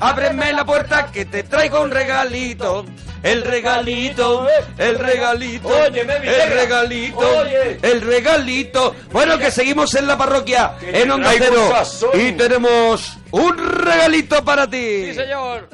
Ábreme la puerta que te traigo un regalito. El regalito, el regalito, el regalito, el regalito. Bueno, que seguimos en la parroquia, Que en te Onda Cero. Y tenemos un regalito para ti. Sí, señor.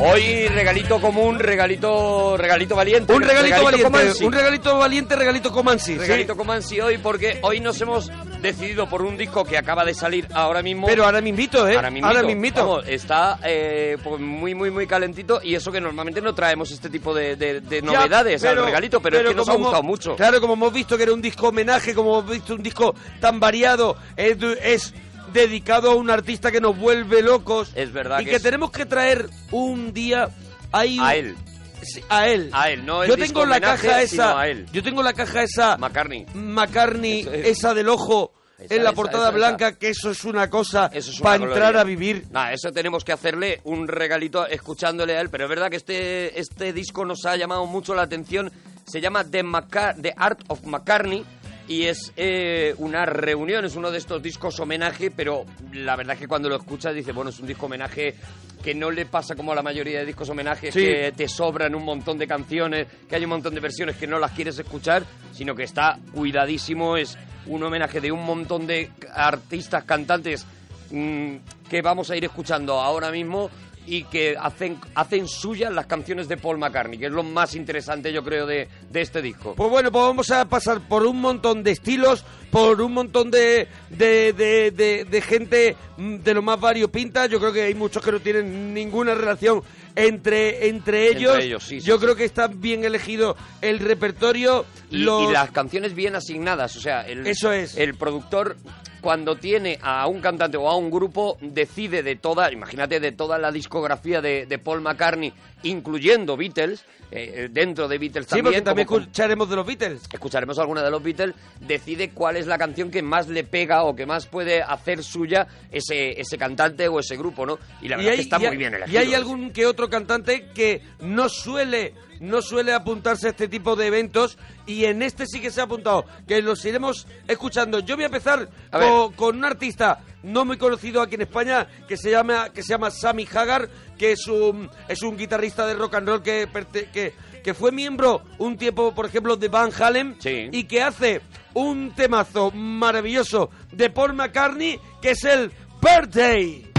Hoy regalito común, regalito regalito valiente. Un regalito, valiente, un regalito valiente, regalito Comansi. sí. Regalito Comansi hoy porque hoy nos hemos decidido por un disco que acaba de salir ahora mismo. Pero ahora mismito, ¿eh? Ahora mismito. Ahora mismito. Vamos, está eh, pues muy, muy, muy calentito y eso que normalmente no traemos este tipo de, de- de Ya, novedades al regalito, pero, es que nos ha gustado hemos- mucho. Claro, como hemos visto que era un disco homenaje, como hemos visto un disco tan variado, es, es dedicado a un artista que nos vuelve locos. Es verdad Y que que, es- tenemos que traer un día ahí A él. Sí, a él. A él, no el Yo tengo la caja esa. a él. Yo tengo la caja esa. McCartney. McCartney, es. esa del ojo. Esa, en la esa, portada esa, blanca, que eso es una cosa Eso es una para entrar a vivir. Nada, eso tenemos que hacerle un regalito escuchándole a él, pero es verdad que este, este disco nos ha llamado mucho la atención. Se llama The, Maca- The Art of McCartney y es eh, una reunión, es uno de estos discos homenaje, pero la verdad es que cuando lo escuchas dices, bueno, es un disco homenaje que no le pasa como a la mayoría de discos homenajes, Sí. que te sobran un montón de canciones, que hay un montón de versiones que no las quieres escuchar, sino que está cuidadísimo, es un homenaje de un montón de artistas, cantantes mm, que vamos a ir escuchando ahora mismo y que hacen, hacen suyas las canciones de Paul McCartney, que es lo más interesante yo creo de, de este disco. Pues bueno, pues vamos a pasar por un montón de estilos, por un montón de, de, de, de- de gente mm, de lo más variopinta. Yo creo que hay muchos que no tienen ninguna relación entre, entre ellos. Entre ellos, sí, sí, Yo sí. creo que está bien elegido el repertorio. Y, los- y las canciones bien asignadas, o sea, el, Eso es. el productor cuando tiene a un cantante o a un grupo decide de toda, imagínate, de toda la discografía de, de Paul McCartney, incluyendo Beatles, eh, eh, dentro de Beatles Sí, porque también, también como- escucharemos de los Beatles. escucharemos alguna de los Beatles, decide cuál es la canción que más le pega o que más puede hacer suya ese, ese cantante o ese grupo, ¿no? Y la verdad que está y muy bien y elegido. hay algún que otro cantante que no suele no suele apuntarse a este tipo de eventos y en este sí que se ha apuntado que los iremos escuchando yo voy a empezar A con, un artista no muy conocido aquí en España que se llama que se llama Sammy Hagar que es un es un guitarrista de rock and roll que que, que fue miembro un tiempo por ejemplo de Van Halen Sí. y que hace un temazo maravilloso de Paul McCartney que es el Birthday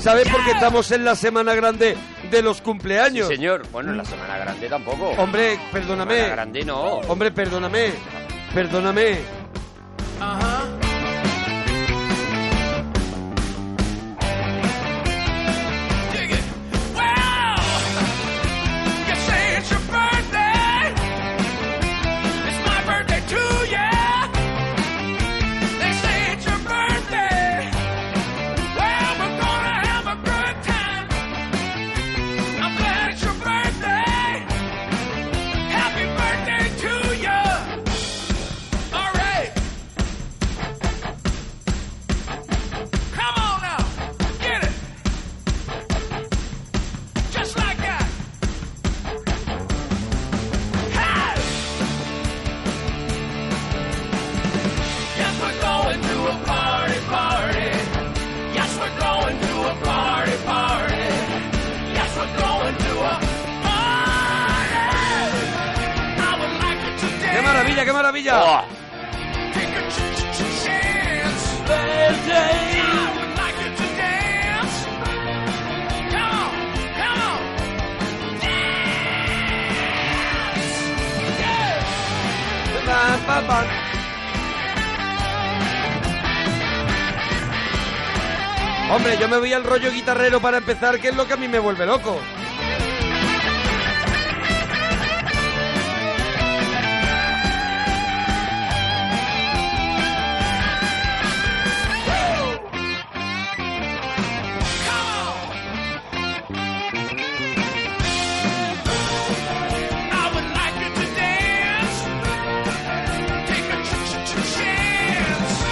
¿Sabes por qué estamos en la semana grande de los Sí, cumpleaños? señor. Bueno, en la Semana Grande tampoco. Hombre, perdóname. Semana Grande no. Hombre, perdóname. Perdóname. You rollo guitarrero para empezar, que es lo que a mí me vuelve loco.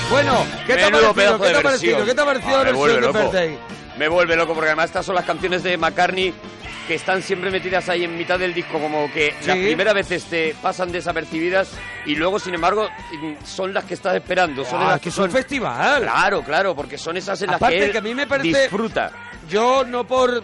Bueno, ¿qué te ha parecido? ¿Qué te ha parecido? versión. ¿Qué te ha parecido la versión de loco. Birthday? Me vuelve loco porque además estas son las canciones de McCartney que están siempre metidas ahí en mitad del disco, como que las Sí. primeras veces te pasan desapercibidas y luego, sin embargo, son las que estás esperando. Son Ah, las que son festival. Claro, claro, porque son esas en las Aparte que él que a mí me parece- disfruta. Yo no por...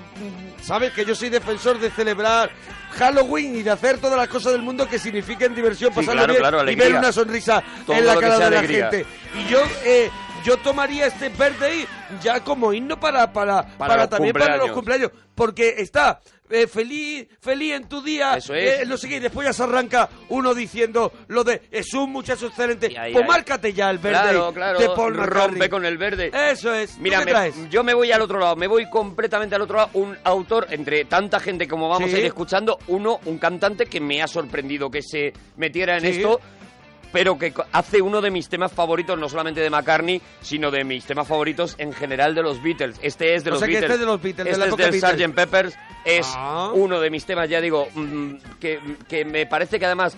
¿Sabes? Que yo soy defensor de celebrar Halloween y de hacer todas las cosas del mundo que signifiquen diversión, Sí, pasarlo claro, bien claro, y ver una sonrisa Todo en la cara de la gente. Y yo... Eh, yo tomaría este birthday ya como himno para para para, los también para los cumpleaños. porque está eh, feliz feliz en tu día Eso es. eh, después ya se arranca uno diciendo lo de es un muchacho excelente ahí, pues ahí. márcate ya el birthday Claro, claro, de Paul rompe con el verde. eso es ¿Tú Mira, me- yo me voy al otro lado, me voy completamente al otro lado. Un autor, entre tanta gente como vamos Sí. a ir escuchando, uno, un cantante que me ha sorprendido que se metiera en Sí. esto, pero que hace uno de mis temas favoritos, no solamente de McCartney, sino de mis temas favoritos en general de los Beatles. Este es de los sea que Beatles. este es de los Beatles, de Este la es del Beatles. Sgt. Peppers. Es Ah. uno de mis temas, ya digo, mm, que, que me parece que además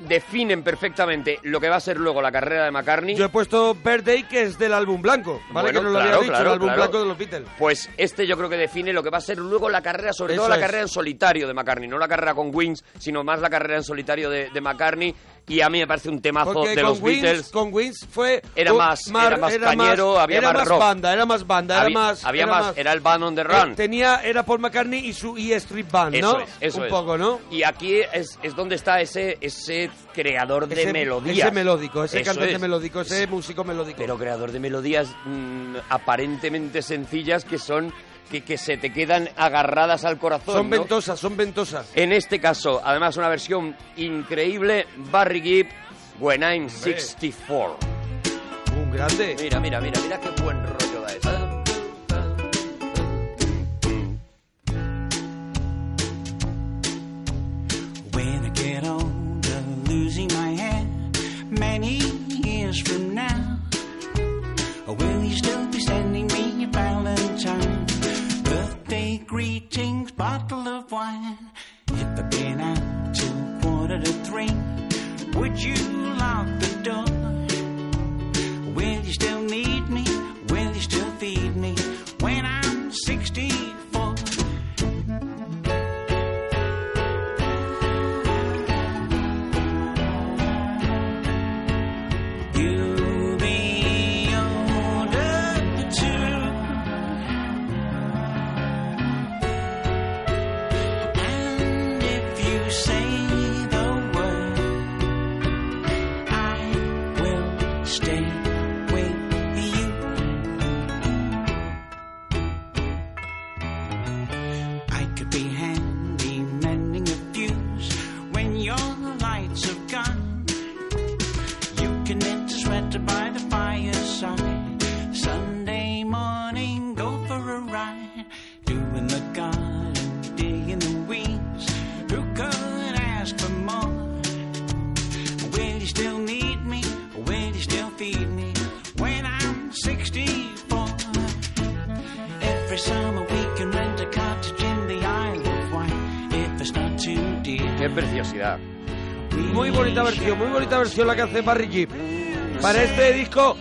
definen perfectamente lo que va a ser luego la carrera de McCartney. Yo he puesto Birthday, que es del álbum blanco, ¿vale? Bueno, que no lo claro, había dicho, claro, el álbum claro. blanco de los Beatles. Pues este yo creo que define lo que va a ser luego la carrera, sobre Eso todo la es. carrera en solitario de McCartney, no la carrera con Wings, sino más la carrera en solitario de, de McCartney. Y a mí me parece un temazo Porque de los Wings, Beatles. con Wings fue... Era más- era más cañero, había era más más rock. banda, era más banda, era había, más... había era más, era el Band on the Run. Eh, tenía, era Paul McCartney y su E Street Band, ¿no? Eso es, eso Un es. poco, ¿no? Y aquí es, es donde está ese, ese creador de ese, melodías. Ese melódico, ese Eso cantante es. melódico, ese músico melódico. Pero creador de melodías mm, aparentemente sencillas que son que, que se te quedan agarradas al corazón. son ¿no? ventosas, son ventosas. En este caso, además, una versión increíble, Barry Gibb, When I'm 64. Un grande. Mira, mira, mira, mira qué buen Qué preciosidad. Muy bonita versión, muy bonita versión la que hace Barry Gibb. Para este disco,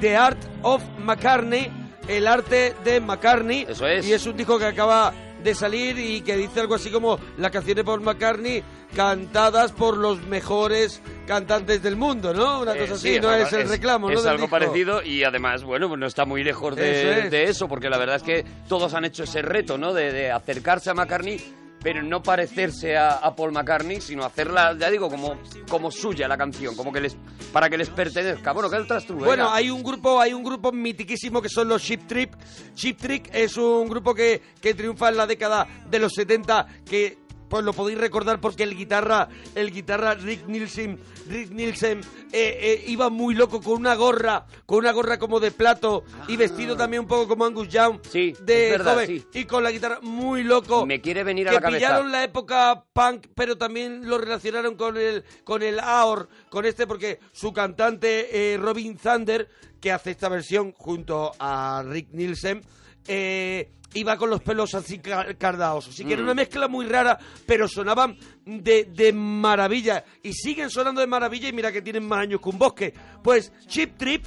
The Art of McCartney, el arte de McCartney. Eso es. Y es un disco que acaba de salir y que dice algo así como las canciones por McCartney cantadas por los mejores cantantes del mundo, ¿no? Una Eh, cosa sí, así, no algo- es el reclamo, es ¿no? del algo disco. parecido y además, bueno, pues no está muy lejos Eso de, es. de eso, porque la verdad es que todos han hecho ese reto, ¿no? De, de acercarse a McCartney, pero no parecerse a, Paul McCartney, sino hacerla, ya digo, como, como suya la canción, como que les para que les pertenezca. Bueno, ¿qué otras tú? Bueno, hay un grupo, hay un grupo mitiquísimo que son los Chip Trip. Chip Trick es un grupo que, que triunfa en la década de los 70, que pues lo podéis recordar porque el guitarra, el guitarra Rick Nielsen, Rick Nielsen eh, eh, iba muy loco con una gorra, con una gorra como de plato y vestido también un poco como Angus Young Sí, de verdad, joven sí. y con la guitarra muy loco. Me quiere venir a la cabeza. pillaron la época punk, pero también lo relacionaron con el con el AOR, con este porque su cantante eh, Robin Thunder, que hace esta versión junto a Rick Nielsen, eh, iba con los pelos así ca- cardados. Así que era Mm. una mezcla muy rara, pero sonaban de, de maravilla. Y siguen sonando de maravilla y mira que tienen más años que un bosque. Pues Chip Trip,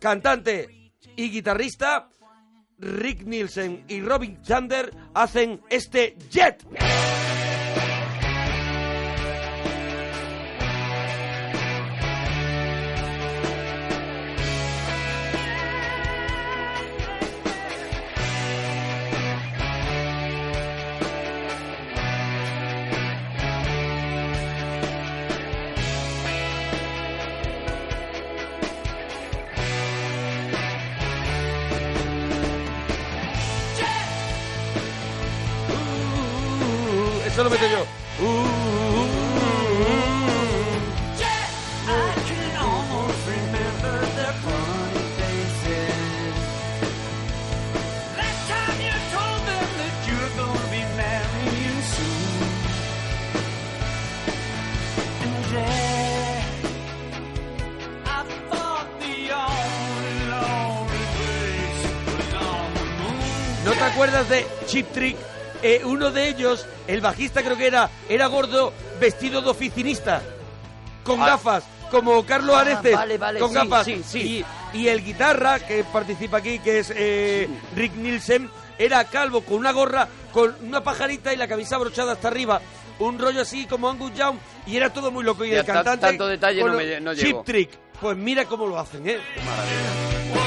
cantante y guitarrista, Rick Nielsen y Robin Zander hacen este Jet. On the moon. ¿No te acuerdas de Chip Trick? Eh, uno de ellos, el bajista creo que era, era gordo, vestido de oficinista, con Ah. gafas, como Carlos Ah, Areces, vale, vale, con sí, gafas. sí, sí. Y, y el guitarra que participa aquí, que es eh, Rick Nielsen, era calvo, con una gorra, con una pajarita y la camisa brochada hasta arriba. Un rollo así como Angus Young y era todo muy loco. Y Ya, el ta- cantante. tanto detalle no me- no Chip. Trick. Pues mira cómo lo hacen, ¿eh? Some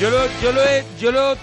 Yo lo, yo lo he, yo lo,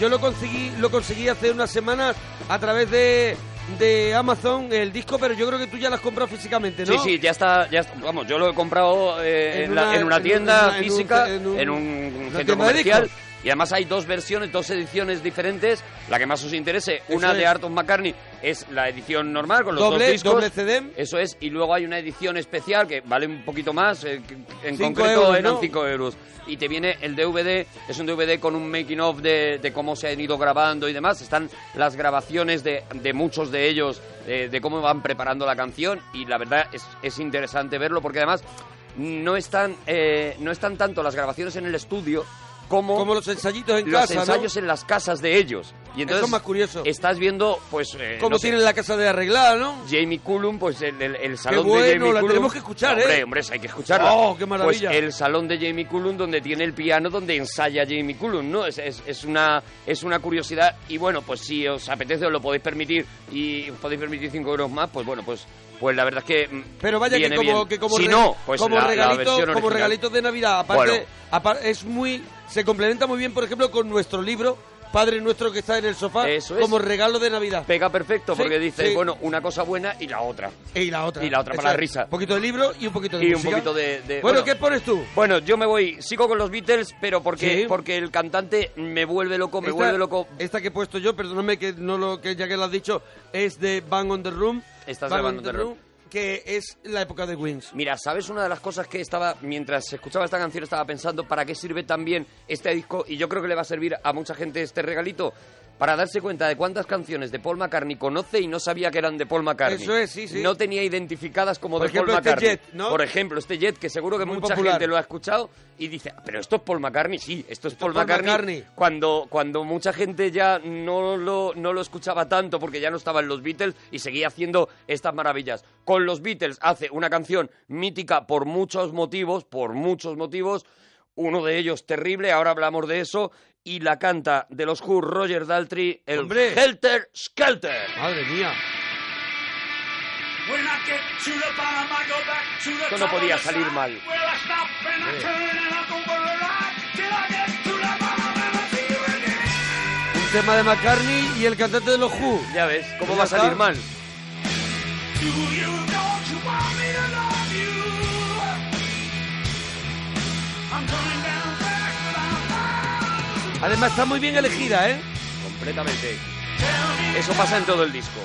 yo lo conseguí, lo conseguí hace unas semanas a través de, de Amazon el disco, pero yo creo que tú ya lo has comprado físicamente, ¿no? Sí, sí, ya está, ya está- Vamos, yo lo he comprado eh, En en, la- una- en una en tienda en física, en en un- centro comercial. Y además hay dos versiones, dos ediciones diferentes. La que más os interese, Eso una es. de Art of McCartney, es la edición normal con los Doble- dos discos. doble CD. Eso es. Y luego hay una edición especial que vale un poquito más. eh, en Cinco concreto euros, eran ¿no? 5 euros. Y te viene el DVD, es un DVD con un making of de, de cómo se han ido grabando y demás. Están las grabaciones de, de muchos de ellos, de, de cómo van preparando la canción. Y la verdad es, es interesante verlo porque además no están, eh, no están tanto las grabaciones en el estudio como, Como los ensayitos en los casa, ¿no? ensayos en las casas de ellos. Y entonces Eso es más curioso. estás viendo, pues, eh, Como no sé, tienen la casa de arreglada, ¿no? Jamie Cullum, pues el, el- el salón bueno, de Jamie la Cullum. tenemos que escuchar, hombre, ¿eh? Hombre, hay que escucharla. Oh, qué maravilla. Pues el salón de Jamie Cullum donde tiene el piano donde ensaya Jamie Cullum, ¿no? Es, es, es una, es una curiosidad y bueno, pues si os apetece os lo podéis permitir y os podéis permitir 5 euros más, pues bueno, pues, pues la verdad es que mm, Pero vaya que como, que como, si no, pues como, la, la regalito, versión como regalitos de Navidad, aparte, Bueno. apar- es muy, se complementa muy bien, por ejemplo, con nuestro libro, Padre Nuestro que está en el sofá, Eso es. como regalo de Navidad. Pega perfecto Sí, porque dices, sí. bueno, una cosa buena y la otra. Y la otra. Y la otra para la risa. Un poquito de libro y un poquito de Y un música. poquito de... de- Bueno, ¿qué pones tú? Bueno, yo me voy, sigo con los Beatles, pero porque, Sí. porque el cantante me vuelve loco, me vuelve loco. Esta que he puesto yo, perdóname que no lo que ya que lo has dicho, es de Bang on the Room. Esta es Bang de Bang on the Room. Que es la época de Wings. Mira, ¿sabes una de las cosas que estaba, mientras escuchaba esta canción, estaba pensando para qué sirve también este disco? Y yo creo que le va a servir a mucha gente este regalito. Para darse cuenta de cuántas canciones de Paul McCartney conoce y no sabía que eran de Paul McCartney. Eso es, sí, sí. No tenía identificadas como Por de Paul ejemplo, este McCartney. Jet, ¿no? Por ejemplo, este Jet, que seguro que Muy mucha popular. gente lo ha escuchado y dice, pero esto es Paul McCartney. Sí, esto es Paul, Paul McCartney. McCartney. Cuando, cuando mucha gente ya no lo, no lo escuchaba tanto porque ya no estaban los Beatles y seguía haciendo estas maravillas. Con los Beatles hace una canción mítica por muchos motivos, por muchos motivos. Uno de ellos terrible, ahora hablamos de eso. Y la canta de los Who, Roger Daltrey, el ¡Hombre! Helter Skelter. Madre mía. Esto no podía salir mal. Un tema de McCartney y el cantante de los Who. Ya ves, ¿cómo va a salir mal? Además está muy bien elegida, ¿eh? Completamente. Eso pasa en todo el disco.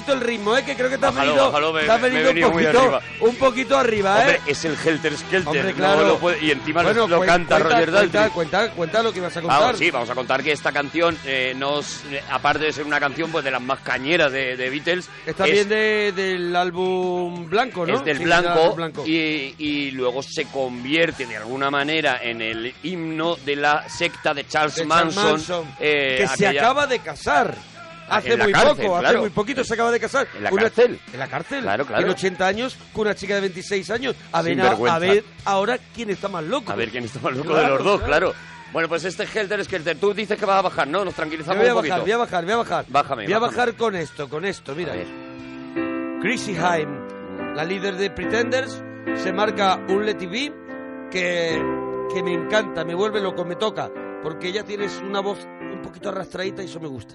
Poquito el ritmo, ¿eh? Que creo que te has Bájalo, venido, bájalo, me- te has venido un, poquito, arriba. un poquito arriba, ¿eh? Hombre, es el Helter Skelter. Hombre, no claro. lo puede- y encima bueno, lo canta cuenta, Roger Daltrey. Cuenta, cuenta, cuenta lo que ibas a contar. Vamos, sí, vamos a contar que esta canción, eh, nos, eh, aparte de ser una canción pues de las más cañeras de, de Beatles, Está es, bien de- del álbum blanco, ¿no? es del Sí, blanco, blanco. Y, y luego se convierte de alguna manera en el himno de la secta de Charles de Charles Manson, Manson, eh, que se aquella- acaba de casar. Hace En la muy cárcel, poco, hace muy poquito se acaba de casar. En la Una- cárcel. En la cárcel. Claro, claro. Tiene 80 años con una chica de 26 años. A ver, a, ver ahora quién está más loco. A ver quién está más loco de los dos, claro. Bueno, pues este Helter Skelter, tú dices que vas a bajar, ¿no? Nos tranquilizamos voy a un bajar, voy a bajar, voy a bajar. Bájame, Voy a bajar con esto, con esto, mira. A ver. Chrissy Hime, la líder de Pretenders, se marca un Let Be que, que me encanta, me vuelve loco, me toca, porque ella tiene una voz un poquito arrastradita y eso me gusta.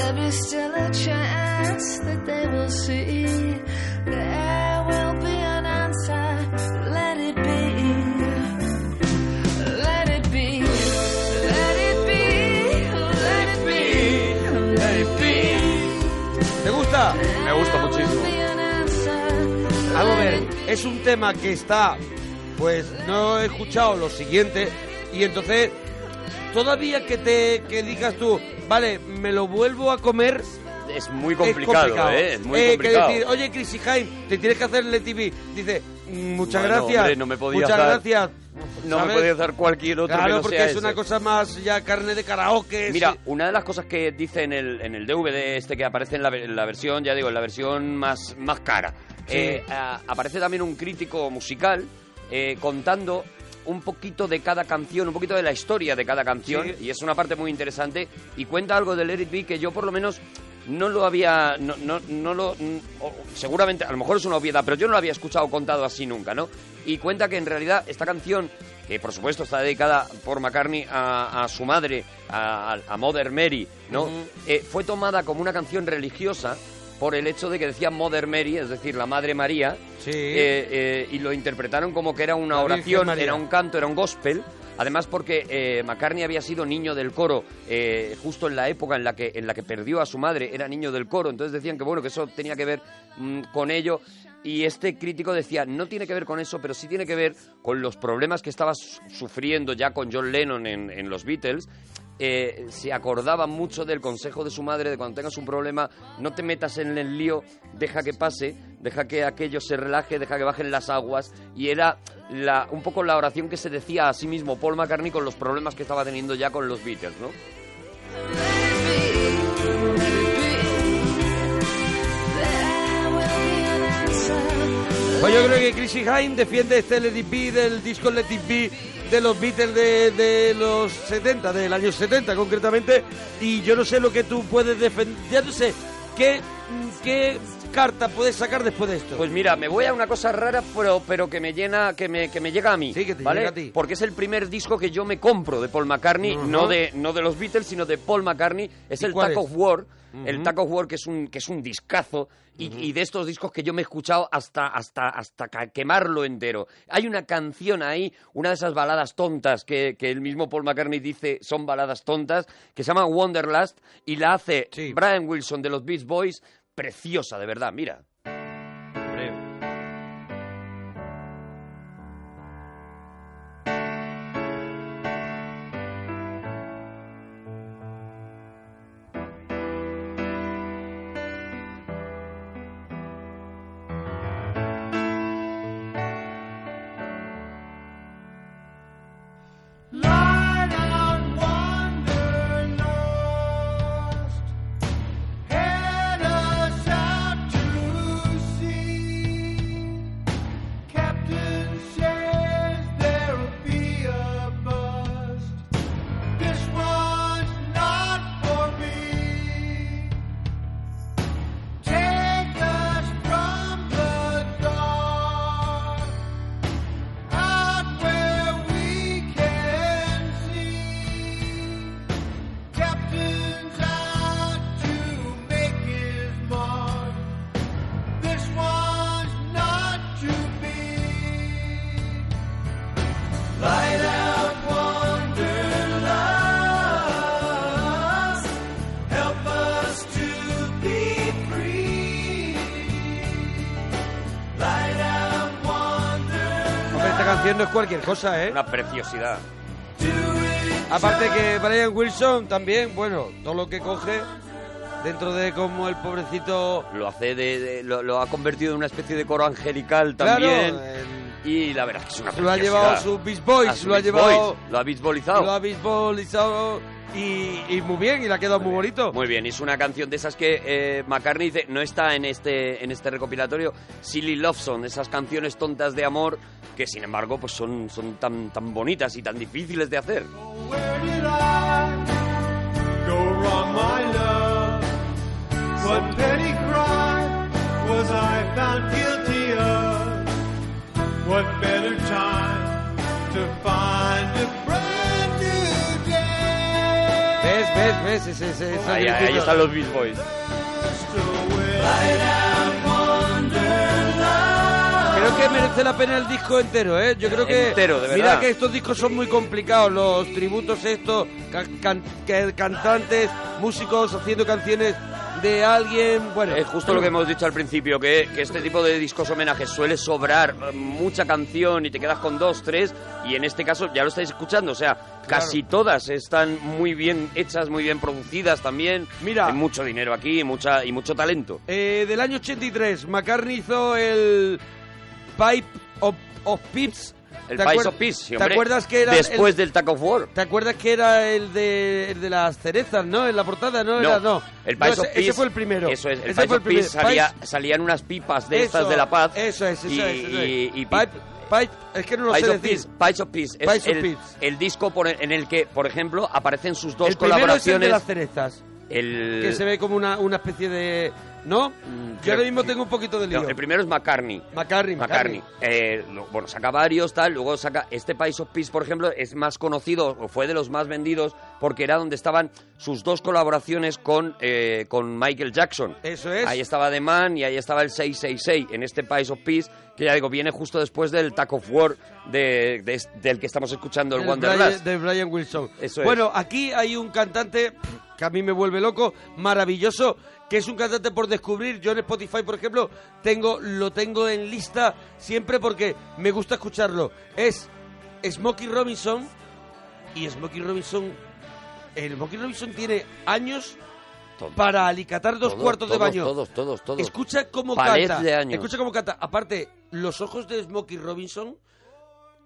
there is still a chance that they will see. There will be an answer. Let it be. Let it be. Let it be. Let it be. Let it be. ¿Te gusta? Me gusta muchísimo. Be an answer. Vamos a Let ver, es un tema que está, pues no he escuchado lo siguiente y entonces todavía que te que digas tú, vale, me lo vuelvo a comer. Es muy es complicado, ¿eh? Es muy Eh, complicado. Que decir, oye, Chrissy Hine, te tienes que hacer el TV. Dice, "Mm, muchas Bueno, gracias. hombre, no me podías muchas dar- gracias. no ¿sabes? me podía hacer cualquier otro que Claro, no porque sea es ese. una cosa más ya carne de karaoke. Mira, sí. una de las cosas que dice en el, en el DVD este que aparece en la, ve- en la versión, ya digo, en la versión más, más cara, Sí. eh, a- aparece también un crítico musical eh, contando un poquito de cada canción, un poquito de la historia de cada canción, Sí. y es una parte muy interesante, y cuenta algo del It Be que yo por lo menos no lo había, no, no, no lo, seguramente, a lo mejor es una obviedad, pero yo no lo había escuchado contado así nunca, ¿no? Y cuenta que en realidad esta canción, que por supuesto está dedicada por McCartney a, a su madre, a, a Mother Mary, ¿no? Eh, fue tomada como una canción religiosa por el hecho de que decía Mother Mary, es decir, la Madre María, Sí. eh, eh, y lo interpretaron como que era una oración, era un canto, era un gospel. Además porque eh, McCartney había sido niño del coro eh, justo en la época en la que en la que perdió a su madre, era niño del coro, entonces decían que bueno que eso tenía que ver mm, con ello y este crítico decía no tiene que ver con eso, pero sí tiene que ver con los problemas que estaba su- sufriendo ya con John Lennon en, en los Beatles. Eh, se acordaba mucho del consejo de su madre de cuando tengas un problema no te metas en el lío, deja que pase, deja que aquello se relaje, deja que bajen las aguas y era un poco la oración que se decía a sí mismo Paul McCartney con los problemas que estaba teniendo ya con los Beatles, ¿no? Pues yo creo que Chrissy Hine defiende este Let It Be del disco Let It Be de los Beatles de, de los 70, del año 70 concretamente, y yo no sé lo que tú puedes defender, ya no sé, ¿qué, qué carta puedes sacar después de esto? Pues mira, me voy a una cosa rara, pero, pero que me llena, que me, que me llega a mí. Sí, que te ¿vale? llega a ti. Porque es el primer disco que yo me compro de Paul McCartney, no de, no de los Beatles, sino de Paul McCartney. Es ¿Y el Tack of War. El of War, que es un, que es un discazo, y, y de estos discos que yo me he escuchado hasta, hasta, hasta quemarlo entero. Hay una canción ahí, una de esas baladas tontas que, que el mismo Paul McCartney dice son baladas tontas, que se llama Wonderlust, y la hace Sí. Brian Wilson de los Beach Boys, preciosa, de verdad, mira. Canción no es cualquier cosa, ¿eh? Una preciosidad. Aparte que Brian Wilson también, bueno, todo lo que coge dentro de como el pobrecito... Lo hace de, de- lo, lo ha convertido en una especie de coro angelical Claro, también. Y la verdad es que es una lo ha preciosidad. llevado su Beach Boys, A lo ha Beach llevado... Boys, lo ha bisbolizado. Lo ha bisbolizado y, y muy bien, y le ha quedado muy bonito. Muy bien, es una canción de esas que eh, McCartney dice, no está en este, en este recopilatorio, Silly Love Song, esas canciones tontas de amor que sin embargo pues son, son tan, tan bonitas y tan difíciles de hacer. What better time to find a day? ¿Ves, ves, ves? Ese, ese, ese Ahí, ahí están los Beach Boys. Creo que merece la pena el disco entero, ¿eh? Yo creo que... Entero, de Mira verdad. que estos discos son muy complicados, los tributos estos, ca- can- que- cantantes, músicos haciendo canciones de alguien, bueno... Es justo lo que hemos dicho al principio, que, que este tipo de discos homenajes suele sobrar eh, mucha canción y te quedas con dos, tres, y en este caso ya lo estáis escuchando, o sea, casi todas están muy bien hechas, muy bien producidas también. Mira. Hay mucho dinero aquí y, mucha, y mucho talento. Eh, del año 83, McCartney hizo el Pipe of, of Pips. El ¿Te Pies of Peace, sí, ¿Te acuerdas que era Después el- del Tack of War. ¿Te acuerdas que era el de, el de las cerezas, no? En la portada, ¿no? No, Era, no. el No, Pies ese, of Peace. ese fue el primero. Eso es, el Ese Pies fue of Peace salía, salían unas pipas de Eso, estas de la paz. Eso es, eso y, es. eso es. y- y- Pipe, Pipe, es que no lo Pies sé of decir. Peace, Pies of Peace. Es Pies of el, Peace. el disco por- en el que, por ejemplo, aparecen sus dos el primero es el colaboraciones. de las cerezas, el- que se ve como una, una especie de... ¿No? Yo creo- ahora mismo tengo un poquito de lío. No, el primero es McCartney. McCartney, McCartney. Eh, lo- bueno, saca varios, tal, luego saca este Pies of Peace, por ejemplo, es más conocido, o fue de los más vendidos, porque era donde estaban sus dos colaboraciones con, eh, con Michael Jackson. Eso es. Ahí estaba The Man y ahí estaba el 666, en este Pies of Peace, que ya digo, viene justo después del Tack of War de- de- del que estamos escuchando, el Wanderlust. Brian- de Brian Wilson. Eso es. bueno, aquí hay un cantante que a mí me vuelve loco, maravilloso, que es un cantante por descubrir. Yo en Spotify, por ejemplo, tengo lo tengo en lista siempre porque me gusta escucharlo. Es Smokey Robinson y Smokey Robinson el Smokey Robinson tiene años para alicatar dos Todos, cuartos de baño. Todos, todos, todos. Escucha cómo Pared canta. de años. Escucha cómo canta. Aparte, los ojos de Smokey Robinson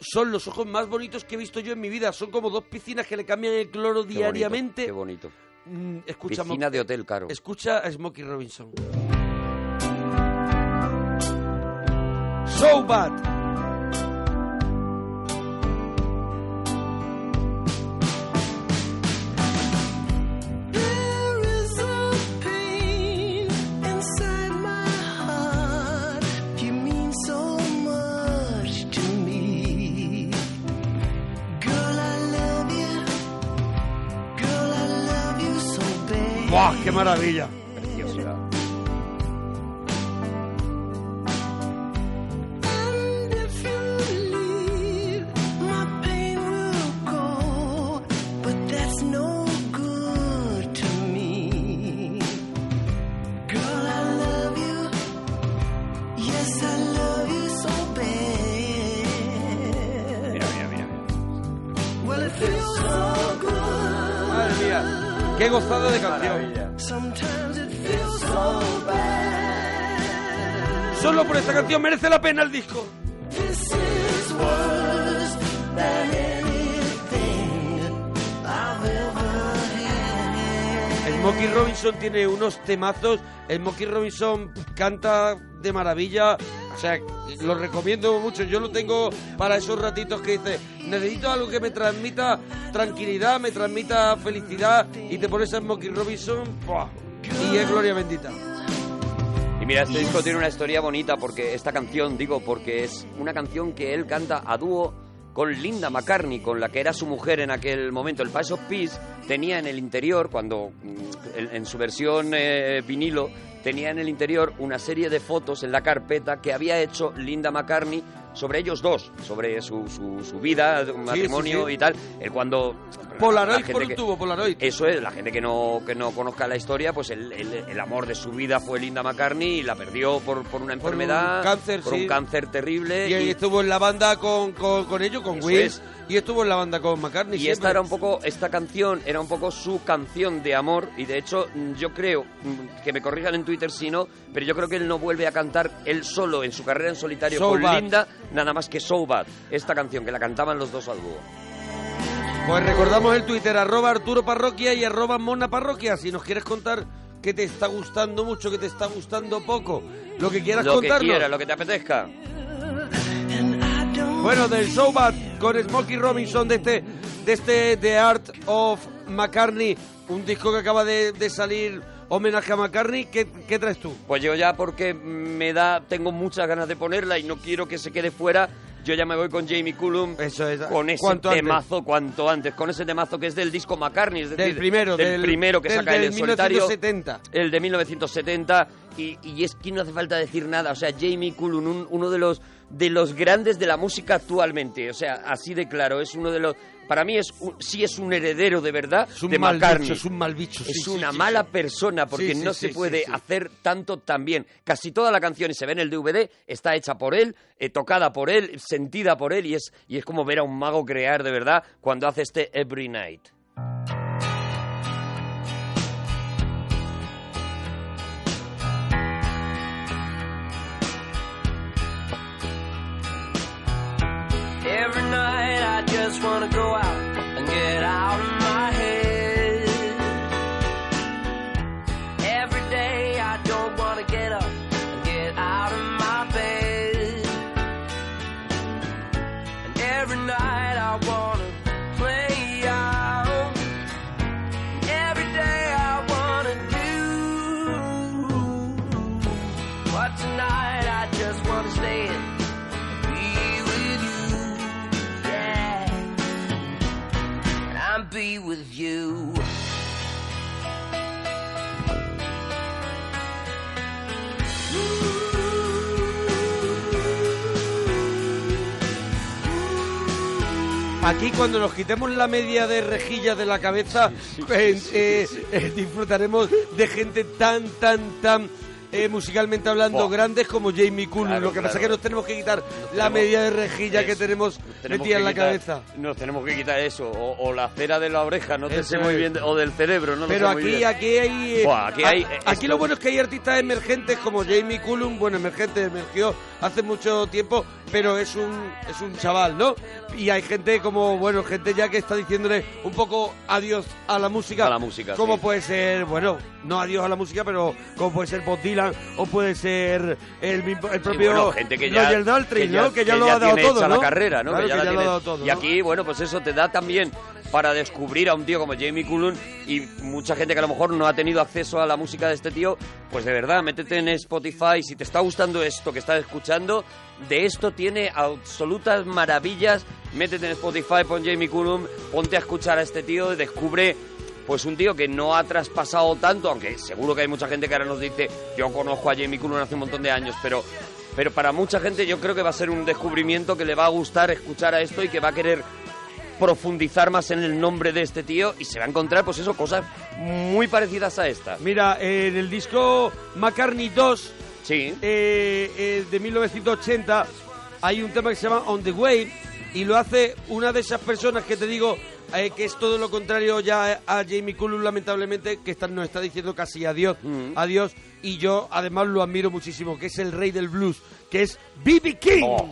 son los ojos más bonitos que he visto yo en mi vida. Son como dos piscinas que le cambian el cloro Qué bonito, diariamente. Qué bonito. Mm, escucha, Piscina de hotel caro. escucha a Smokey Robinson. So bad. ¡Buah, qué maravilla! Esta canción merece la pena el disco. Had. Smokey Robinson tiene unos temazos. Smokey Robinson canta de maravilla. O sea, lo recomiendo mucho. Yo lo tengo para esos ratitos que dice, necesito algo que me transmita tranquilidad, me transmita felicidad. Y te pones a Smokey Robinson ¡buah! y es gloria bendita. Y mira, este disco tiene una historia bonita porque esta canción, digo, porque es una canción que él canta a dúo con Linda McCartney, con la que era su mujer en aquel momento. El Pies of Peace tenía en el interior, cuando mm, en, en su versión eh, vinilo, tenía en el interior una serie de fotos en la carpeta que había hecho Linda McCartney sobre ellos dos, sobre su, su, su vida, un matrimonio sí. y tal. El cuando... la Polaroid por un que- tubo, Polaroid. Eso es, la gente que no, que no conozca la historia, pues el, el- el amor de su vida fue Linda McCartney y la perdió por, por una Por un enfermedad, cáncer, por un cáncer terrible. Y ahí estuvo en la banda con, con, con ellos, con Will. es. Y estuvo en la banda con McCartney. Y esta era un poco, esta canción era un poco su canción de amor y de hecho mm, yo creo, mm, que me corrijan en Twitter si no, pero yo creo que él no vuelve a cantar él solo en su carrera en solitario So con Bad. Linda, nada más que So Bad, esta canción que la cantaban los dos al dúo. Pues recordamos el Twitter, arroba Arturo Parroquia y arroba Mona Parroquia. Si nos quieres contar que te está gustando mucho, que te está gustando poco, lo que quieras Lo que quieras, lo que te apetezca. Bueno, del Showbat con Smokey Robinson de este, de este The Art of McCartney, un disco que acaba de, de salir homenaje a McCartney. ¿Qué, qué traes tú? Pues yo ya porque me da, tengo muchas ganas de ponerla y no quiero que se quede fuera. Yo ya me voy con Jamie Cullum Eso es. con ese antes. temazo cuanto antes, con ese temazo que es del disco McCartney, es decir, Del primero, del, del, primero que del- saca del solitario. 1970. el de 1970 y, y es que no hace falta decir nada, o sea, Jamie Cullum, un- uno de los de los grandes de la música actualmente, o sea, así de claro, es uno de los para mí es un- sí es un heredero de verdad Es un de mal McCartney. bicho, es un mal bicho. sí, Es sí, una sí, mala persona porque no se puede hacer tanto tan bien. Casi toda la canción, y se ve en el DVD, está hecha por él, eh, tocada por él, sentida por él, y es, y es como ver a un mago crear de verdad cuando hace este Every Night. I just wanna go out and get out Aquí cuando nos quitemos la media de rejillas de la cabeza, eh, eh, eh, disfrutaremos de gente tan, tan, tan eh, musicalmente hablando Buah. grandes como Jamie Cullum. Claro, Lo que pasa es que nos tenemos que quitar la media de rejilla que tenemos Tenemos metida que en la quitar- cabeza. Nos tenemos que quitar eso, o, o la cera de la oreja, no te Eso sé muy es. bien, o del cerebro, no lo Pero sé muy aquí, bien. aquí hay, eh, Buah, aquí hay, eh, aquí lo bueno es que hay artistas emergentes como Jamie Cullum, bueno, emergente, emergió hace mucho tiempo, pero es un, es un chaval, ¿no? Y hay gente como, bueno, gente ya que está diciéndole un poco adiós a la música. A la música, Como sí. puede ser, bueno, no adiós a la música, pero como puede ser Bob Dylan o puede ser el, mismo- el Sí, propio bueno, gente que ya, Roger Daltrey, ¿no? Que ya lo ha dado todo, hecha ¿no? la carrera, ¿no? Claro, que ya, la lo ha dado todo, Y aquí, bueno, pues eso te da también para descubrir a un tío como Jamie Cullum y mucha gente que a lo mejor no ha tenido acceso a la música de este tío, pues de verdad, métete en Spotify, si te está gustando esto que estás escuchando, de esto tiene absolutas maravillas, métete en Spotify, pon Jamie Cullum, ponte a escuchar a este tío y descubre pues un tío que no ha traspasado tanto, aunque seguro que hay mucha gente que ahora nos dice, yo conozco a Jamie Cullum hace un montón de años, pero, pero para mucha gente yo creo que va a ser un descubrimiento que le va a gustar escuchar a esto y que va a querer profundizar más en el nombre de este tío y se va a encontrar, pues eso, cosas muy parecidas a esta. Mira, en el disco McCartney 2 Sí. eh, eh, de 1980 hay un tema que se llama On the Way y lo hace una de esas personas que te digo eh, que es todo lo contrario ya a Jamie Cullum lamentablemente que está, nos está diciendo casi adiós, Mm. adiós y yo además lo admiro muchísimo que es el rey del blues que es B.B. King. Oh.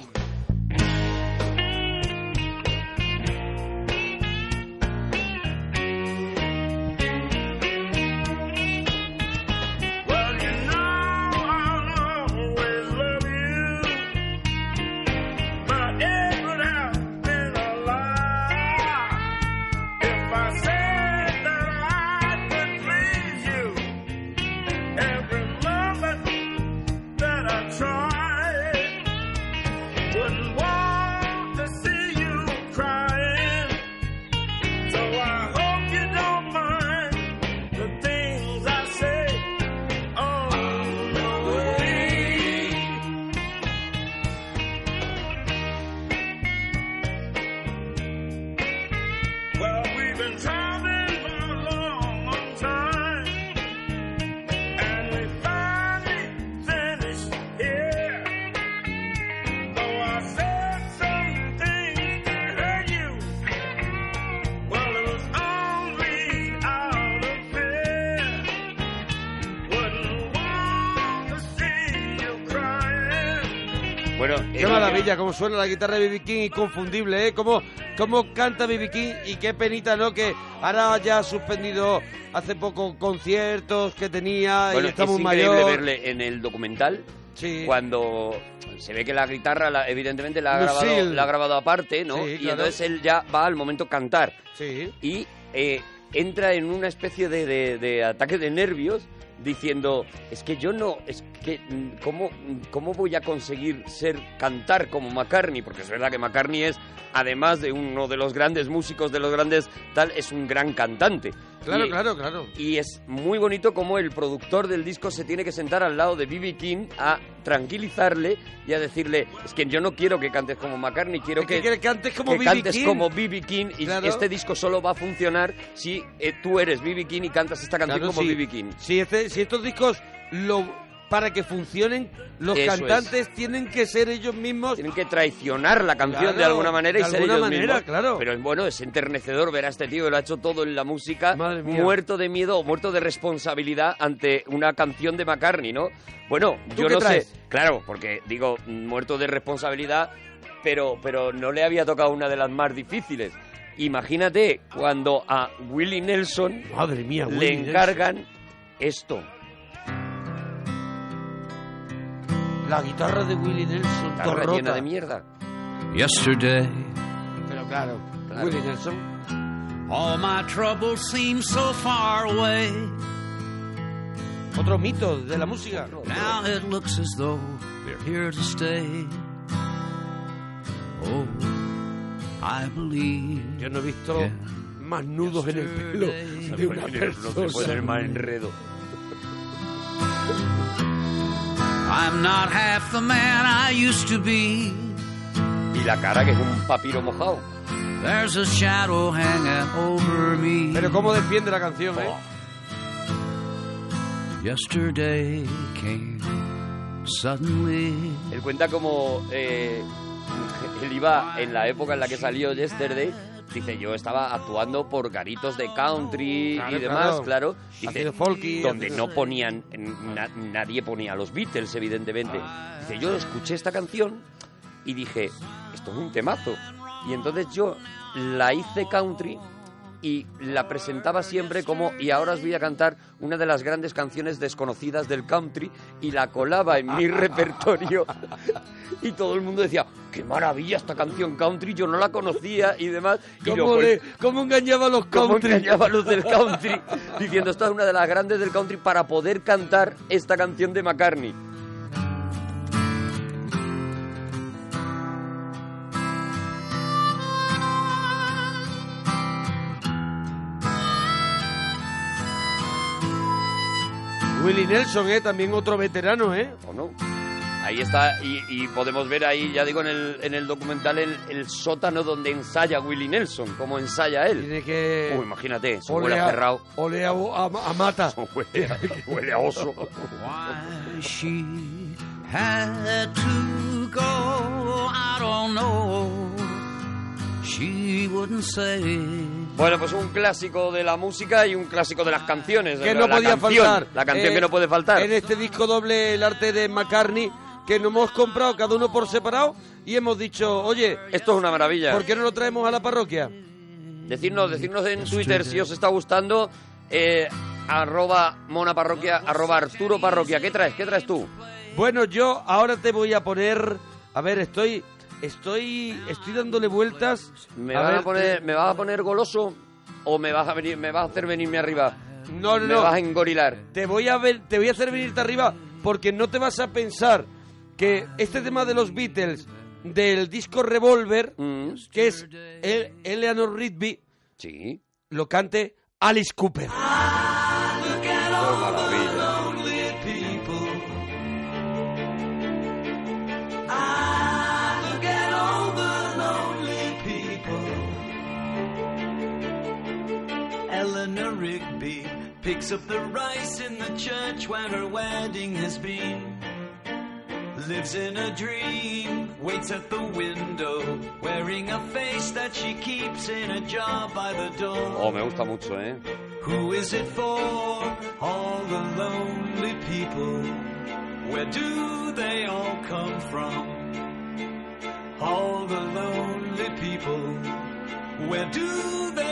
Bueno, Qué eh, maravilla, cómo suena la guitarra de B.B. King, inconfundible, ¿eh? Cómo, cómo canta B.B. King y qué penita, ¿no? Que ahora ya ha suspendido hace poco conciertos que tenía Bueno, y está es muy increíble mayor. verle en el documental Sí. cuando se ve que la guitarra, la- evidentemente, la ha, grabado, la ha grabado aparte, ¿no? Sí, y claro. entonces él ya va al momento cantar Sí. y eh, entra en una especie de, de- de ataque de nervios diciendo es que yo no es que mm, cómo cómo voy a conseguir ser cantar como McCartney porque es verdad que McCartney es además de uno de los grandes músicos de los grandes tal es un gran cantante Claro, Y- claro, claro. y es muy bonito como el productor del disco se tiene que sentar al lado de B.B. King a tranquilizarle y a decirle, es que yo no quiero que cantes como McCartney, quiero Es que, que cantes como B.B. King. King y Claro. este disco solo va a funcionar si eh, tú eres B.B. King y cantas esta canción Claro, como sí. B.B. King. Si, este- si estos discos, lo, para que funcionen, los Eso cantantes tienen que ser ellos mismos. Tienen que traicionar la canción Claro, de alguna manera y de ser alguna ellos manera, mismos. claro. Pero bueno, es enternecedor ver a este tío que lo ha hecho todo en la música, muerto de miedo o muerto de responsabilidad ante una canción de McCartney, ¿no? Bueno, ¿Tú yo no traes? sé, claro, porque digo, muerto de responsabilidad, pero, pero no le había tocado una de las más difíciles. Imagínate cuando a Willie Nelson Madre mía, le Nelson. encargan esto. La guitarra de Willie Nelson, Está todo llena rota. de mierda. Yesterday, Pero claro, Claro. Willie Nelson. all my troubles seem so far away. Otro mito de la música. Now it looks as though they're here to stay. Oh, I believe. Yo no he visto Yeah. más nudos en el pelo de una No se persona. puede más enredo. I'm not half the man I used to be. Y la cara que es un papiro mojado. There's a shadow hanging over me. Pero cómo defiende la canción, ¿eh? Yesterday came suddenly. Él cuenta como eh, él iba en la época en la que salió Yesterday. Dice, yo estaba actuando por garitos de country Claro, y demás, claro. claro. Dice, folky, donde no ponían, na- nadie ponía a los Beatles, evidentemente. Dice, yo escuché esta canción y dije, esto es un temazo. Y entonces yo la hice country y la presentaba siempre como y ahora os voy a cantar una de las grandes canciones desconocidas del country y la colaba en mi repertorio. Y todo el mundo decía qué maravilla esta canción country yo no la conocía y demás. Y lo ¿Cómo, pon- le- cómo engañaba a los cómo country? engañaba a los del country diciendo esta es una de las grandes del country para poder cantar esta canción de McCartney Willie Nelson, ¿eh? También otro veterano, ¿eh? ¿o no? Ahí está, y, y podemos ver ahí, ya digo, en el, en el documental, el, el sótano donde ensaya Willie Nelson, cómo ensaya él. Tiene que... Uy, imagínate, ole huele a cerrado. ole a, a- a mata. Huele a, huele a oso. Why she had to go, I don't know. She wouldn't say. Bueno, pues un clásico de la música y un clásico de las canciones. que no la podía canción, faltar. La canción Eh, que no puede faltar. En este disco doble, el arte de McCartney, que nos hemos comprado cada uno por separado y hemos dicho, oye, Esto es una maravilla. ¿por qué no lo traemos a la parroquia? Decirnos, decirnos en Twitter si os está gustando. Eh, arroba mona parroquia, arroba arturo parroquia. ¿Qué traes? ¿Qué traes tú? Bueno, yo ahora te voy a poner... A ver, estoy... Estoy, estoy dándole vueltas. ¿Me, a vas, ver, a poner, ¿Me vas a poner goloso o me vas a, venir, me vas a hacer venirme arriba? No, no, ¿Me no. vas a engorilar? Te voy a ver, te voy a hacer venirte arriba porque no te vas a pensar que este tema de los Beatles del disco Revolver, Mm, que es el Eleanor Rigby, sí. lo cante Alice Cooper. Maravilla. Eleanor Rigby picks up the rice in the church where her wedding has been. Lives in a dream, waits at the window, wearing a face that she keeps in a jar by the door. Oh, me gusta mucho, ¿eh? Who is it for? All the lonely people. Where do they all come from? All the lonely people, where do they?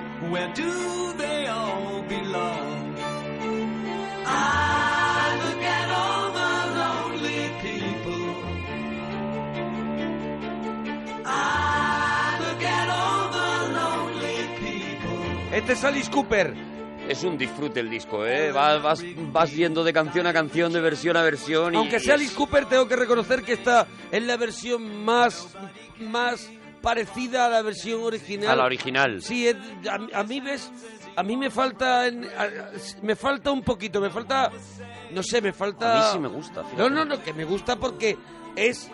where do they all belong? I look at all the lonely people. I look at all the lonely people. Este es Alice Cooper. Es un disfrute el disco, ¿eh? Vas, vas, vas yendo de canción a canción, de versión a versión. Y, Aunque y sea es- Alice Cooper, tengo que reconocer que esta es la versión más, más parecida a la versión original. A la original. Sí, es- a, a mí ves, a mí me falta, en- a- me falta un poquito, me falta, no sé, me falta. A mí sí me gusta, fíjate. No, no, no, que me gusta porque es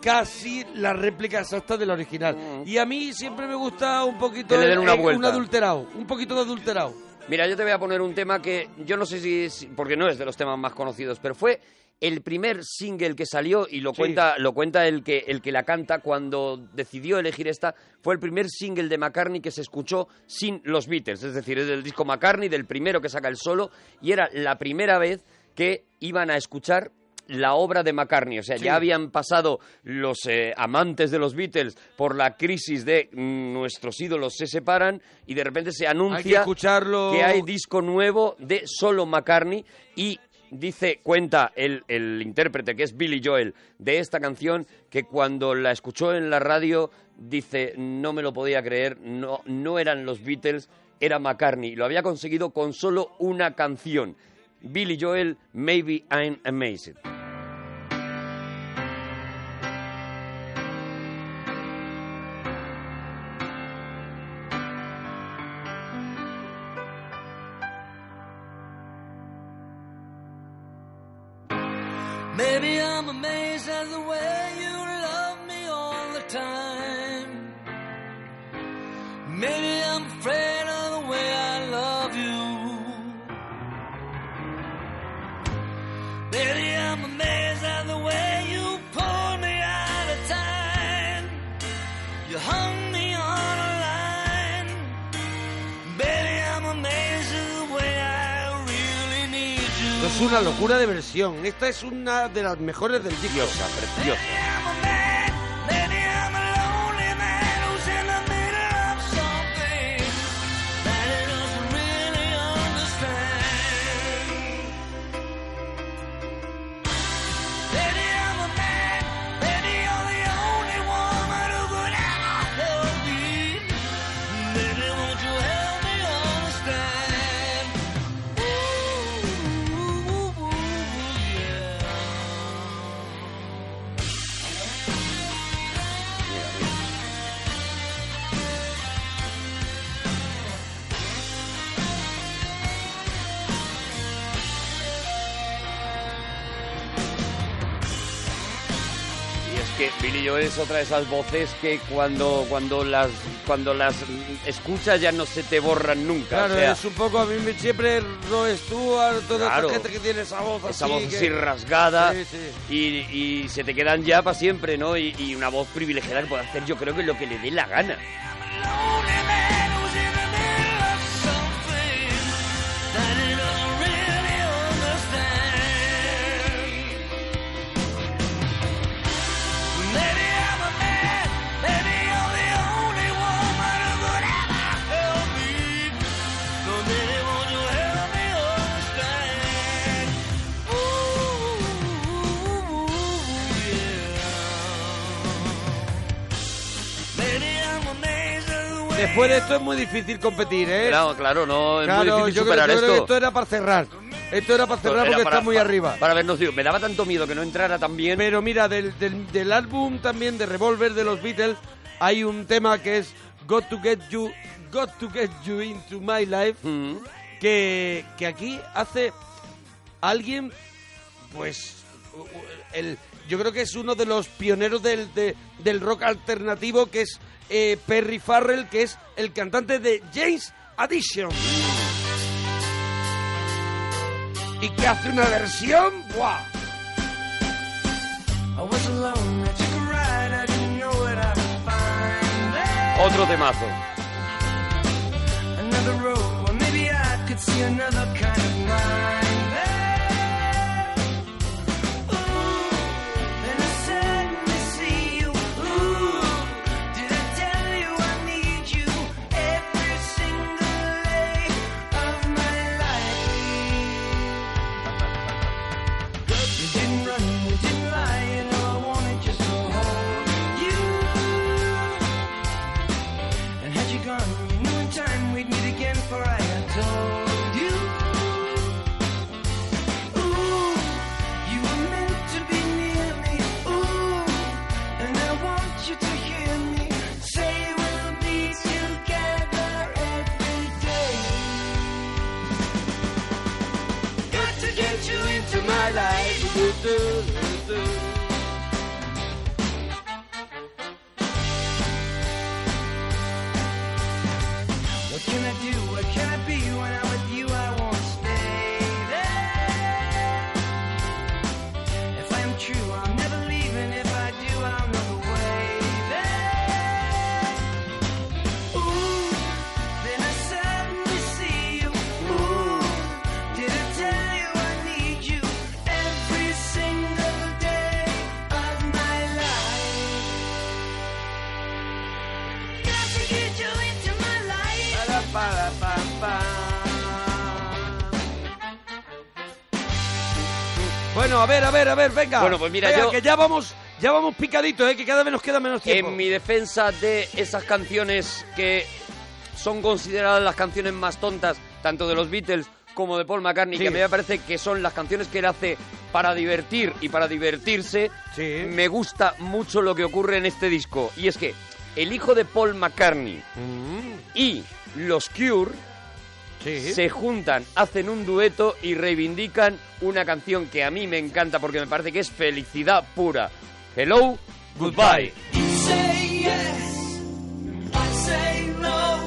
casi la réplica exacta de la original. Y a mí siempre me gusta un poquito Mm. Que le den una vuelta. un adulterado, un poquito de adulterado. Mira, yo te voy a poner un tema que yo no sé si es, porque no es de los temas más conocidos, pero fue el primer single que salió y lo Sí. cuenta lo cuenta el que el que la canta cuando decidió elegir esta fue el primer single de McCartney que se escuchó sin los Beatles, es decir, es del disco McCartney del primero que saca el solo y era la primera vez que iban a escuchar la obra de McCartney, o sea, Sí. ya habían pasado los eh, amantes de los Beatles por la crisis de mm, nuestros ídolos se separan y de repente se anuncia Hay que escucharlo. que hay disco nuevo de solo McCartney y dice, cuenta el, el intérprete que es Billy Joel de esta canción que cuando la escuchó en la radio dice, no me lo podía creer, no, no eran los Beatles, era McCartney. Lo había conseguido con solo una canción. Billy Joel, Maybe I'm Amazed. Maybe I'm amazed at the way es una locura de versión. Esta es una de las mejores del disco. Preciosa, preciosa. Billy Joel es otra de esas voces que cuando, cuando, las, cuando las escuchas ya no se te borran nunca. Claro, o sea, es un poco, a mí me- siempre Roy Stewart, toda Claro. esta gente que tiene esa voz esa así. voz que- así rasgada Sí, sí. Y, y se te quedan ya para siempre, ¿no? Y, y una voz privilegiada que puede hacer yo creo que lo que le dé la gana. Después de esto es muy difícil competir, ¿eh? Claro, claro, no es Claro, muy difícil yo, creo, superar yo creo que esto. esto era para cerrar. Esto era para cerrar Era porque para- está muy para- arriba. Para vernos, digo, me daba tanto miedo que no entrara tan bien. Pero mira, del, del, del álbum también de Revolver de los Beatles hay un tema que es Got to Get You, Got to Get You Into My Life, Mm. que, que aquí hace alguien, pues, el, yo creo que es uno de los pioneros del, de- del rock alternativo, que es eh, Perry Farrell, que es el cantante de James Addition. Y que hace una versión, ¡buah! Otro temazo. Another road, or maybe I could see another kind of mind Bueno, a ver, a ver, a ver, venga. Bueno, pues mira, Venga, yo- que ya vamos, ya vamos picaditos, ¿eh? que cada vez nos queda menos tiempo. En mi defensa de esas canciones que son consideradas las canciones más tontas, tanto de los Beatles como de Paul McCartney, Sí. que a mí me parece que son las canciones que él hace para divertir y para divertirse, Sí. me gusta mucho lo que ocurre en este disco. Y es que el hijo de Paul McCartney Mm, y los Cure sí. se juntan, hacen un dueto y reivindican una canción que a mí me encanta porque me parece que es felicidad pura. Hello, goodbye. say yes, I say no.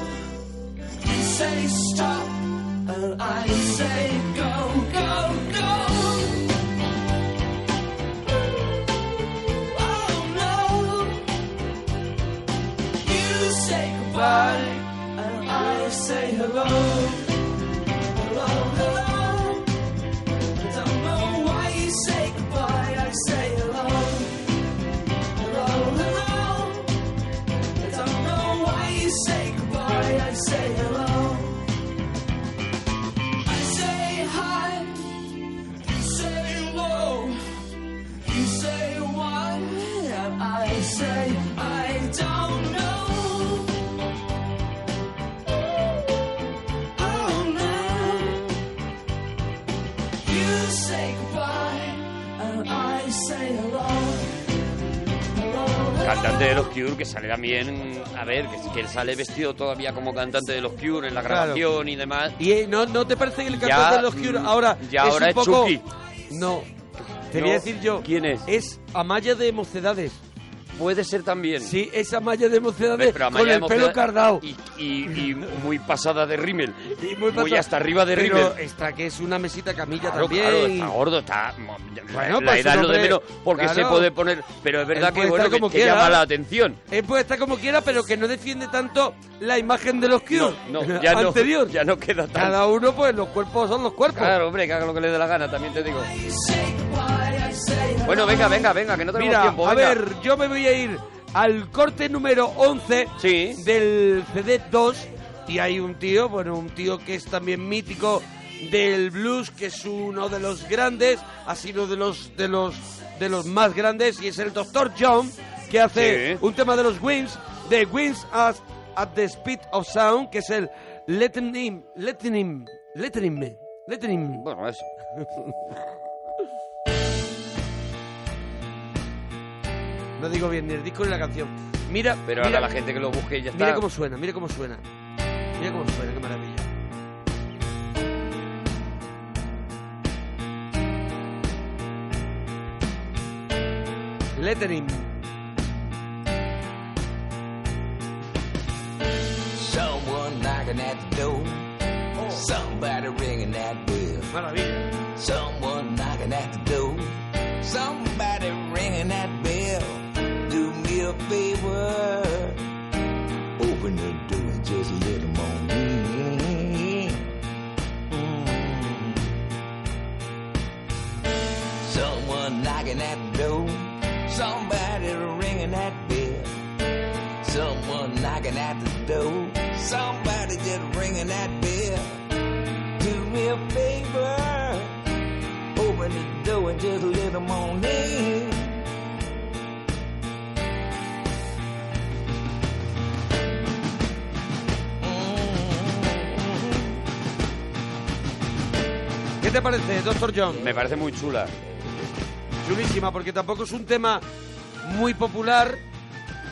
You say stop, and I say go, go, go. Oh no. You say goodbye, and I say hello. Hello, hello. Cantante de los Cure que sale también, a ver, que, que él sale vestido todavía como cantante de los Cure en la Claro. grabación y demás. ¿Y eh, no, no te parece que el Ya, cantante de los Cure mm, ahora ya es ahora un es poco... Chucky. No, te No, voy a decir yo. ¿quién es? Es Amaya de Mocedades. Puede ser también. Sí, es Amaya de Mocedades Pero con el de pelo cardado. Y, y- y muy pasada de rímel. Y muy, pasado. hasta arriba de Pero rímel. está que es una mesita camilla Claro, también. claro, está gordo, está... Bueno, la pues edad es lo de menos, porque claro. se puede poner... Pero es verdad que, bueno, que, como que quiera. llama la atención. Él puede estar como quiera, pero que no defiende tanto la imagen de los Cure. No, no, ya anterior. no, ya no queda tan... Cada uno, pues los cuerpos son los cuerpos. Claro, hombre, que haga lo que le dé la gana, también te digo. Bueno, venga, venga, venga, que no tenemos Mira, tiempo. a venga. ver, yo me voy a ir al corte número 11 Sí. del CD 2 y hay un tío, bueno, un tío que es también mítico del blues, que es uno de los grandes, ha sido de los de los de los más grandes y es el Dr. John que hace Sí. un tema de los Wings, de Wings at, at the Speed of Sound, que es el Letting Him, Letting Him, Letting Him, Letting Him. Bueno, eso. No digo bien ni el disco ni la canción. Mira, Pero mira, ahora la gente que lo busque y ya está. Mira cómo suena, mira cómo suena. Mira cómo suena, qué maravilla. Lettering. Someone knocking at the door. Somebody ringing that bell. Maravilla. Someone knocking at the door. Somebody a favor. Open the door just on in. Mm. Someone knocking at the door. Somebody ringing that bell. Someone knocking at the door. Somebody just ringing that ¿Qué te parece, Doctor John? Me parece muy chula. Chulísima, porque tampoco es un tema muy popular.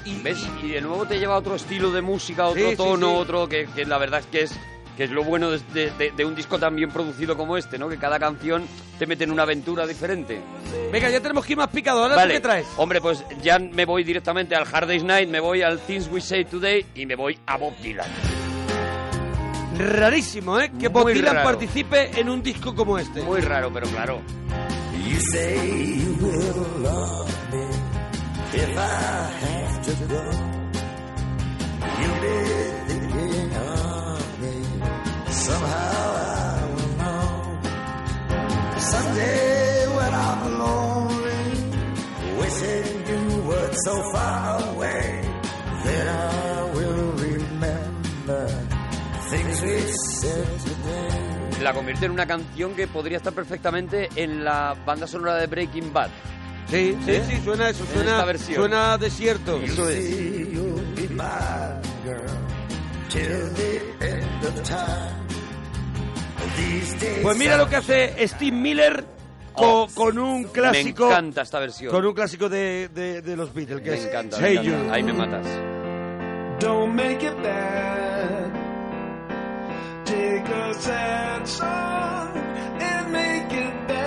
Y, ¿Ves? Y de nuevo te lleva a otro estilo de música, otro Sí, sí, tono, sí. otro que, que la verdad es que es que es lo bueno de, de- de- un disco tan bien producido como este, ¿no? Que cada canción te mete en una aventura diferente. Venga, ya tenemos que ir más picado. ¿Ahora Vale, qué traes? hombre, pues ya me voy directamente al Hard Day's Night, me voy al Things We Say Today y me voy a Bob Dylan. Rarísimo, ¿eh? Que Bob Dylan raro. participe en un disco como este. Muy raro, pero claro. You say you will love me if I have to go. You'll be thinking of me. Somehow I will know. Someday when I'm lonely, wishing you were so far away, La convierte en una canción que podría estar perfectamente en la banda sonora de Breaking Bad. Sí, sí, ¿Eh? sí, suena eso, En suena, esta versión. suena a desierto. Eso es. Pues mira lo que hace Steve Miller con, Oh, con un clásico. Me encanta esta versión. Con un clásico de, de- de los Beatles, que Me es encanta. Hey me encanta. You. Ahí me matas. Don't make it bad. Take a sad song and make it better.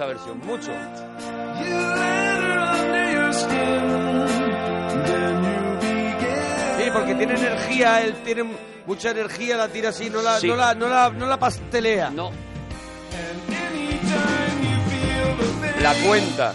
Esta versión, mucho. Sí, porque tiene energía, él tiene mucha energía, la tira así, no la, Sí. no la, no la, no la pastelea. No, la cuenta.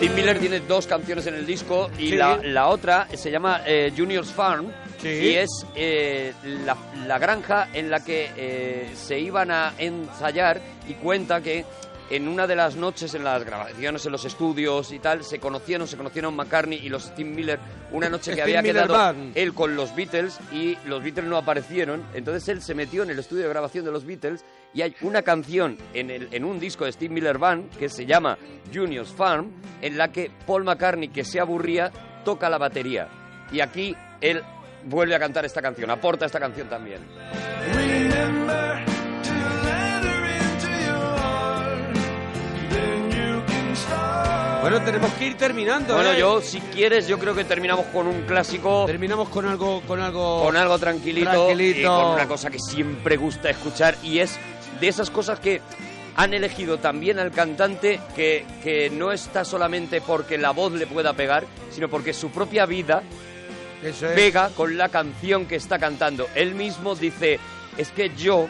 Steve Miller tiene dos canciones en el disco y Sí. la, la otra se llama eh, Junior's Farm Sí. y es eh, la, la granja en la que eh, se iban a ensayar y cuenta que en una de las noches en las grabaciones en los estudios y tal se conocieron, se conocieron McCartney y los Steve Miller una noche que Steve había Miller quedado Band. él con los Beatles y los Beatles no aparecieron, entonces él se metió en el estudio de grabación de los Beatles y hay una canción en, el, en un disco de Steve Miller Band que se llama Junior's Farm en la que Paul McCartney, que se aburría, toca la batería. Y aquí él vuelve a cantar esta canción, aporta esta canción también. Remember Bueno, tenemos que ir terminando. Bueno, ¿eh? yo, si quieres, yo creo que terminamos con un clásico, Terminamos con algo, con algo. con algo tranquilito, Tranquilito. y con una cosa que siempre gusta escuchar y es de esas cosas que han elegido también al cantante que, que no está solamente porque la voz le pueda pegar, sino porque su propia vida Eso es. pega con la canción que está cantando. Él mismo dice, es que yo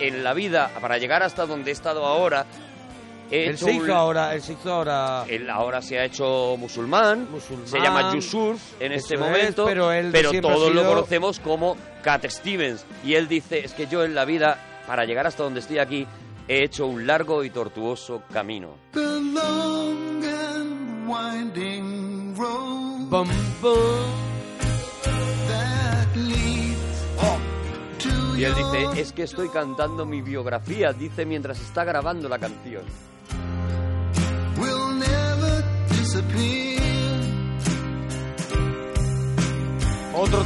en la vida, para llegar hasta donde he estado ahora, he Él hecho se un- hizo ahora, él se hizo ahora. Él ahora se ha hecho musulmán, Musulmán. se llama Yusuf en este es, momento, pero él ha todos lo sido- conocemos como Cat Stevens. Y él dice, es que yo en la vida, para llegar hasta donde estoy aquí, he hecho un largo y tortuoso camino. The long and winding road Bum, bum. to Y él dice, es que estoy cantando mi biografía, dice mientras está grabando la canción. Will never disappear. Otro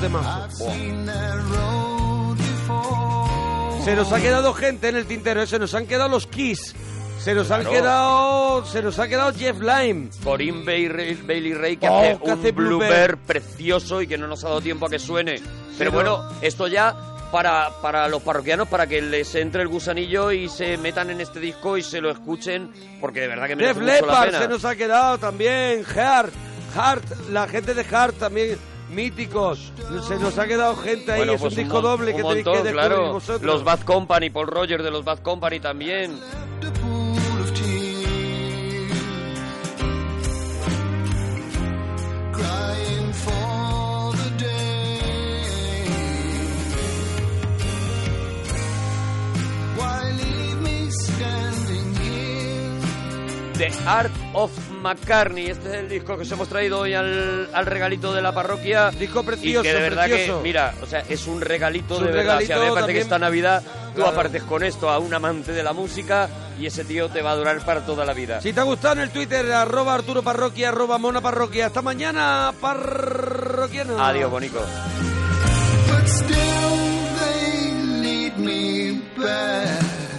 before. Se nos ha quedado gente en el tintero, ¿eh? se nos han quedado los Kiss. Se nos han quedado. Se nos ha quedado Jeff Lime. Corinne Bailey, Bailey Ray que Oh, hace que un hace blooper blooper. precioso y que no nos ha dado tiempo a que suene. Pero no. bueno, esto ya para, para los parroquianos, para que les entre el gusanillo y se metan en este disco y se lo escuchen, porque de verdad que merece mucho la Leppard pena. se nos ha quedado también. Heart, Heart, la gente de Heart también. Míticos. Se nos ha quedado gente ahí. Bueno, es pues un disco mon- doble un que tenéis que descubrir claro. vosotros. Los Bad Company, Paul Rogers de los Bad Company también. The Art of McCartney. Este es el disco que os hemos traído hoy al, al regalito de la parroquia. Disco Y precioso, que de verdad precioso. que, mira, o sea, es un regalito Es un de verdad. O sea, regalito me parece que esta Navidad tú Claro. apartes con esto a un amante de la música y ese tío te va a durar para toda la vida. Si te ha gustado en el Twitter, arroba Arturo Parroquia, arroba Mona Parroquia. Hasta mañana, parroquiano. Adiós, bonico. But still they lead me back.